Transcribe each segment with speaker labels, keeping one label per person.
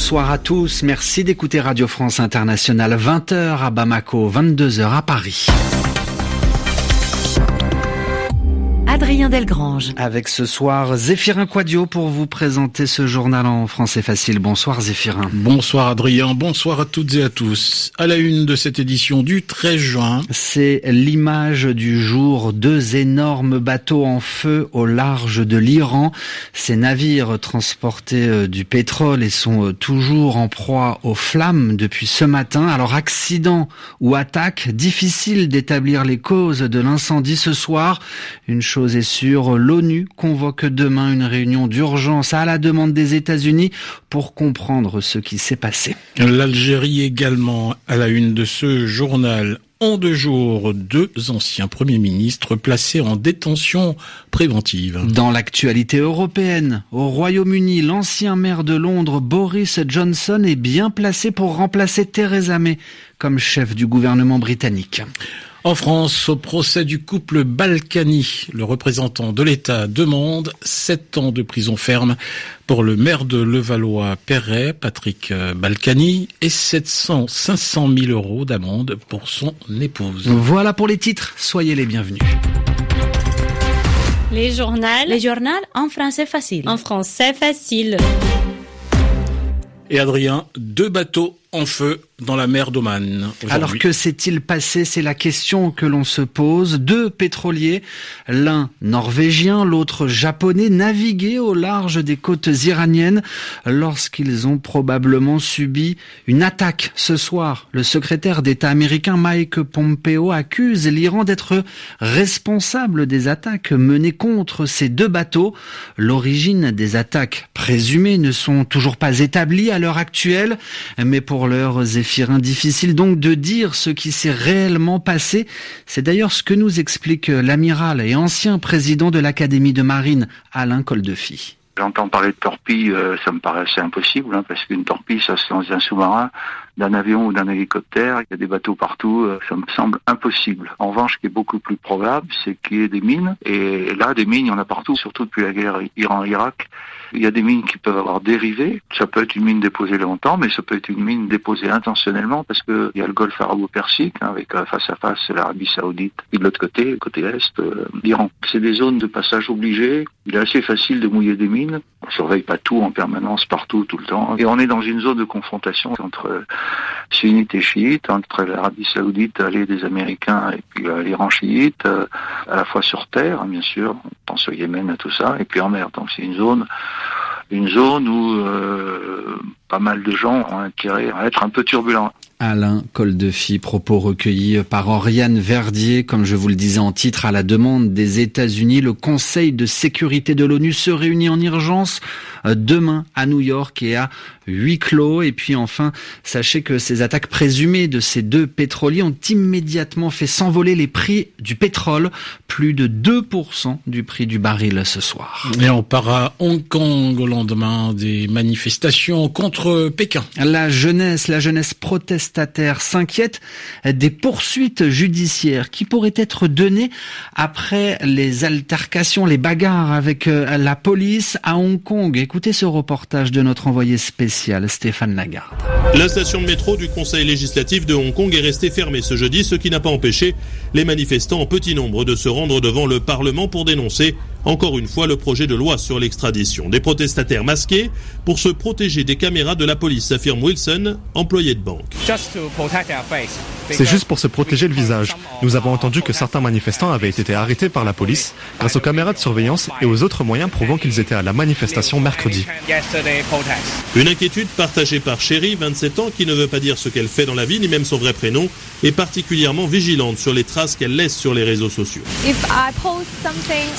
Speaker 1: bonsoir à tous. Merci d'écouter Radio France Internationale 20h à Bamako, 22h à Paris.
Speaker 2: Adrien Delgrange.
Speaker 1: Avec ce soir Zéphirin Quadio pour vous présenter ce journal en français facile. Bonsoir Zéphirin.
Speaker 3: Bonsoir Adrien, bonsoir à toutes et à tous. À la une de cette édition du 13 juin.
Speaker 1: C'est l'image du jour. Deux énormes bateaux en feu au large de l'Iran. Ces navires transportaient euh, du pétrole et sont euh, toujours en proie aux flammes depuis ce matin. Alors accident ou attaque, difficile d'établir les causes de l'incendie ce soir. Une chose et sur l'ONU convoque demain une réunion d'urgence à la demande des États-Unis pour comprendre ce qui s'est passé.
Speaker 3: L'Algérie également à la une de ce journal. En deux jours, deux anciens premiers ministres placés en détention préventive.
Speaker 1: Dans l'actualité européenne, au Royaume-Uni, l'ancien maire de Londres, Boris Johnson, est bien placé pour remplacer Theresa May comme chef du gouvernement britannique.
Speaker 3: En France, au procès du couple Balkany, le représentant de l'État demande sept ans de prison ferme pour le maire de Levallois-Perret, Patrick euh, Balkany, et 700, 500 000 euros d'amende pour son épouse.
Speaker 1: Voilà pour les titres. Soyez les bienvenus.
Speaker 4: Les journaux.
Speaker 2: Les journaux en français facile.
Speaker 4: En français facile.
Speaker 3: Et Adrien, deux bateaux en feu
Speaker 1: Alors que s'est-il passé? C'est la question que l'on se pose. Deux pétroliers, l'un norvégien, l'autre japonais, naviguaient au large des côtes iraniennes lorsqu'ils ont probablement subi une attaque. Ce soir, le secrétaire d'État américain Mike Pompeo accuse l'Iran d'être responsable des attaques menées contre ces deux bateaux. L'origine des attaques présumées ne sont toujours pas établies à l'heure actuelle, mais pour l'heure, Zéphirin, difficile donc de dire ce qui s'est réellement passé. C'est d'ailleurs ce que nous explique l'amiral et ancien président de l'Académie de marine, Alain Coldefi.
Speaker 5: J'entends parler de torpille, euh, ça me paraît assez impossible, hein, parce qu'une torpille, ça c'est dans un sous-marin, d'un avion ou d'un hélicoptère, il y a des bateaux partout, euh, ça me semble impossible. En revanche, ce qui est beaucoup plus probable, c'est qu'il y ait des mines, et là, des mines, il y en a partout, surtout depuis la guerre Iran-Irak. Il y a des mines qui peuvent avoir dérivé. Ça peut être une mine déposée longtemps, mais ça peut être une mine déposée intentionnellement parce que il y a le golfe arabo-persique hein, avec euh, face à face l'Arabie saoudite et de l'autre côté, côté est, euh, l'Iran. C'est des zones de passage obligées. Il est assez facile de mouiller des mines. On surveille pas tout en permanence, partout, tout le temps. Et on est dans une zone de confrontation entre sunnites et chiites, entre l'Arabie saoudite, l'allié des Américains, et puis euh, l'Iran chiite, à la fois sur terre, hein, bien sûr, on pense au Yémen, à tout ça, et puis en mer. Donc c'est une zone une zone où euh, pas mal de gens ont intérêt à être un peu turbulents.
Speaker 1: Alain Coldefi, propos recueillis par Oriane Verdier, comme je vous le disais en titre, à la demande des États-Unis. Le Conseil de sécurité de l'ONU se réunit en urgence euh, demain à New York et à huis clos. Et puis enfin, sachez que ces attaques présumées de ces deux pétroliers ont immédiatement fait s'envoler les prix du pétrole, plus de 2% du prix du baril ce soir.
Speaker 3: Et on part à Hong Kong au lendemain des manifestations contre Pékin.
Speaker 1: La jeunesse, la jeunesse proteste prestataires s'inquiètent des poursuites judiciaires qui pourraient être données après les altercations, les bagarres avec euh, la police à Hong Kong. Écoutez ce reportage de notre envoyé spécial Stéphane Lagarde.
Speaker 6: La station de métro du Conseil législatif de Hong Kong est restée fermée ce jeudi, ce qui n'a pas empêché les manifestants en petit nombre de se rendre devant le Parlement pour dénoncer encore une fois le projet de loi sur l'extradition. Des protestataires masqués pour se protéger des caméras de la police, affirme Wilson, employé de banque.
Speaker 7: C'est juste pour se protéger le visage. Nous avons entendu que certains manifestants avaient été arrêtés par la police grâce aux caméras de surveillance et aux autres moyens prouvant qu'ils étaient à la manifestation mercredi.
Speaker 6: Une inquiétude partagée par Sherry, 27 ans, qui ne veut pas dire ce qu'elle fait dans la vie, ni même son vrai prénom, et particulièrement vigilante sur les traces qu'elle laisse sur les réseaux sociaux.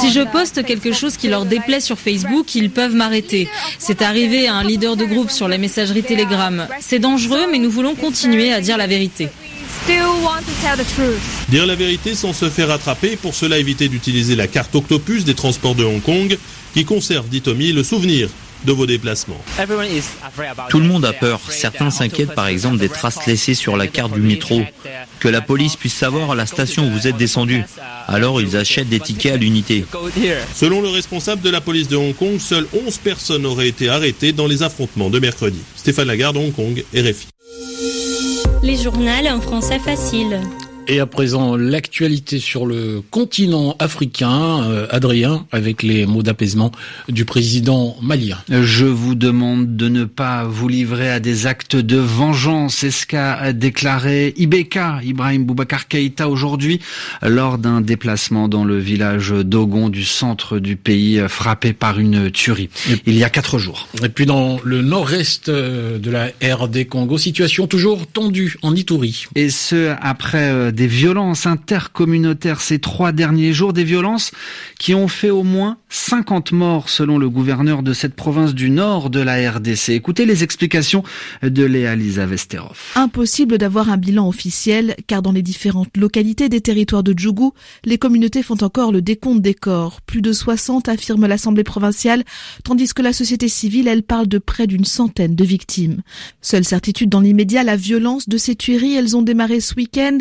Speaker 4: Si je poste quelque chose qui leur déplaît sur Facebook, ils peuvent m'arrêter. C'est arrivé à un leader de groupe sur la messagerie Telegram. C'est dangereux, mais nous voulons continuer à dire la vérité.
Speaker 6: Dire la vérité sans se faire attraper, pour cela éviter d'utiliser la carte Octopus des transports de Hong Kong, qui conserve, dit Tommy, le souvenir de vos déplacements.
Speaker 8: Tout le monde a peur. Certains s'inquiètent par exemple des traces laissées sur la carte du métro. Que la police puisse savoir à la station où vous êtes descendu. Alors ils achètent des tickets à l'unité.
Speaker 6: Selon le responsable de la police de Hong Kong, seules 11 personnes auraient été arrêtées dans les affrontements de mercredi. Stéphane Lagarde, Hong Kong, RFI.
Speaker 2: Les journaux en français facile.
Speaker 3: Et à présent, l'actualité sur le continent africain, euh, Adrien, avec les mots d'apaisement du président malien.
Speaker 1: Je vous demande de ne pas vous livrer à des actes de vengeance. C'est ce qu'a déclaré Ibeka, Ibrahim Boubacar Keïta, aujourd'hui, lors d'un déplacement dans le village d'Ogon du centre du pays, frappé par une tuerie. il y a quatre jours.
Speaker 3: Et puis dans le nord-est euh, de la RD Congo, situation toujours tendue en Ituri.
Speaker 1: Et ce, après euh, des violences intercommunautaires ces trois derniers jours, des violences qui ont fait au moins 50 morts selon le gouverneur de cette province du nord de la RDC. Écoutez les explications de Léa Lisa Vesterov.
Speaker 9: Impossible d'avoir un bilan officiel car dans les différentes localités des territoires de Djougou, les communautés font encore le décompte des corps. Plus de 60 affirme l'Assemblée provinciale, tandis que la société civile, elle parle de près d'une centaine de victimes. Seule certitude dans l'immédiat, la violence de ces tueries, elles ont démarré ce week-end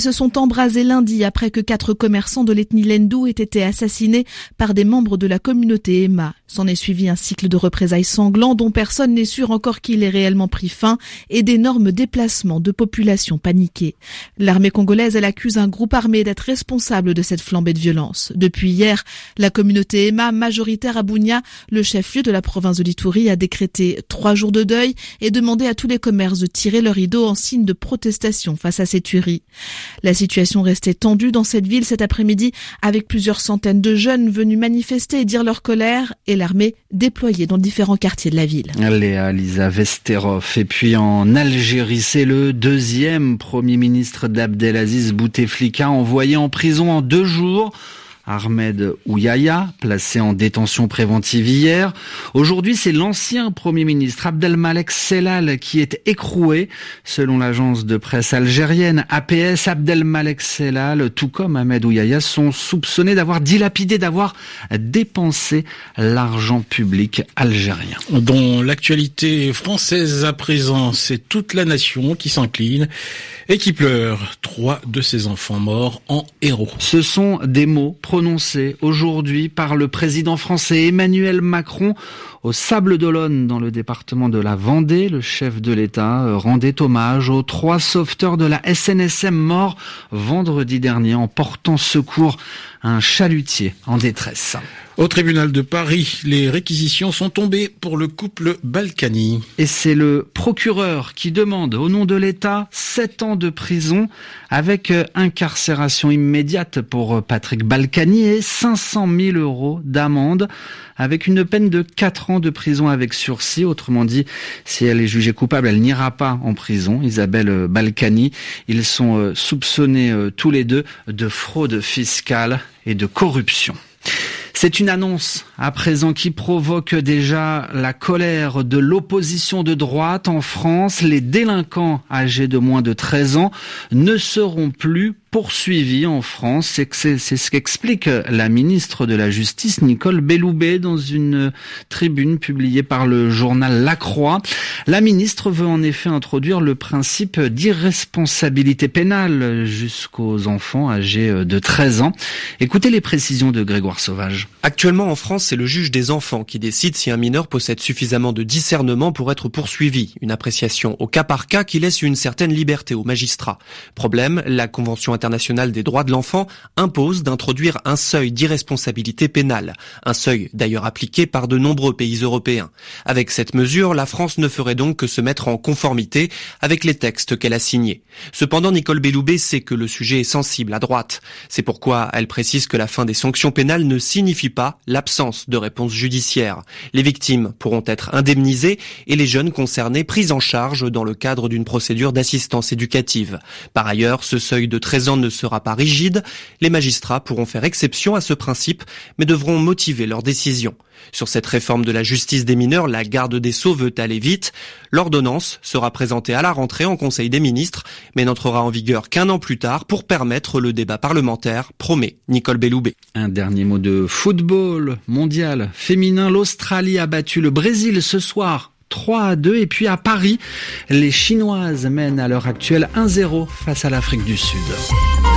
Speaker 9: se sont embrasées lundi après que quatre commerçants de l'ethnie Lendu aient été assassinés par des membres de la communauté Emma. S'en est suivi un cycle de représailles sanglants dont personne n'est sûr encore qu'il ait réellement pris fin et d'énormes déplacements de populations paniquées. L'armée congolaise, elle accuse un groupe armé d'être responsable de cette flambée de violence. Depuis hier, la communauté Emma, majoritaire à Bounia, le chef-lieu de la province de Litouri, a décrété trois jours de deuil et demandé à tous les commerces de tirer leur rideau en signe de protestation face à ces tueries. La situation restait tendue dans cette ville cet après-midi avec plusieurs centaines de jeunes venus manifester et dire leur colère et l'armée déployée dans différents quartiers de la ville.
Speaker 1: Léa Lisa Vesterov. Et puis en Algérie, c'est le deuxième premier ministre d'Abdelaziz Bouteflika envoyé en prison en deux jours Ahmed Ouyaya, placé en détention préventive hier. Aujourd'hui, c'est l'ancien Premier ministre Abdelmalek Sellal qui est écroué. Selon l'agence de presse algérienne APS, Abdelmalek Sellal, tout comme Ahmed Ouyaya, sont soupçonnés d'avoir dilapidé, d'avoir dépensé l'argent public algérien.
Speaker 3: Dont l'actualité française à présent, c'est toute la nation qui s'incline et qui pleure. Trois de ses enfants morts en héros.
Speaker 1: Ce sont des mots prononcé aujourd'hui par le président français Emmanuel Macron au Sable d'Olonne dans le département de la Vendée. Le chef de l'État euh, rendait hommage aux trois sauveteurs de la SNSM morts vendredi dernier en portant secours à un chalutier en détresse.
Speaker 3: Au tribunal de Paris, les réquisitions sont tombées pour le couple Balkany.
Speaker 1: Et c'est le procureur qui demande au nom de l'État 7 ans de prison avec euh, incarcération immédiate pour euh, Patrick Balkany et 500 000 euros d'amende avec une peine de 4 ans de prison avec sursis. Autrement dit, si elle est jugée coupable, elle n'ira pas en prison. Isabelle euh, Balkany, ils sont soupçonnés tous les deux de fraude fiscale et de corruption. C'est une annonce à présent qui provoque déjà la colère de l'opposition de droite en France. Les délinquants âgés de moins de 13 ans ne seront plus poursuivi en France. C'est ce qu'explique la ministre de la Justice, Nicole Belloubet, dans une tribune publiée par le journal La Croix. La ministre veut en effet introduire le principe d'irresponsabilité pénale jusqu'aux enfants âgés de 13 ans. Écoutez les précisions de Grégoire Sauvage.
Speaker 10: Actuellement en France, c'est le juge des enfants qui décide si un mineur possède suffisamment de discernement pour être poursuivi. Une appréciation au cas par cas qui laisse une certaine liberté aux magistrats. Problème, la Convention internationale des droits de l'enfant impose d'introduire un seuil d'irresponsabilité pénale, un seuil d'ailleurs appliqué par de nombreux pays européens. Avec cette mesure, la France ne ferait donc que se mettre en conformité avec les textes qu'elle a signés. Cependant, Nicole Belloubet sait que le sujet est sensible à droite. C'est pourquoi elle précise que la fin des sanctions pénales ne signifie pas l'absence de réponse judiciaire. Les victimes pourront être indemnisées et les jeunes concernés pris en charge dans le cadre d'une procédure d'assistance éducative. Par ailleurs, ce seuil de 13 ans ne sera pas rigide. Les magistrats pourront faire exception à ce principe, mais devront motiver leur décision. Sur cette réforme de la justice des mineurs, la garde des Sceaux veut aller vite. L'ordonnance sera présentée à la rentrée en Conseil des ministres, mais n'entrera en vigueur qu'un an plus tard pour permettre le débat parlementaire, promet Nicole Belloubet.
Speaker 1: Un dernier mot de football mondial féminin. L'Australie a battu le Brésil ce soir 3 à 2. Et puis à Paris, les Chinoises mènent à l'heure actuelle 1-0 face à l'Afrique du Sud.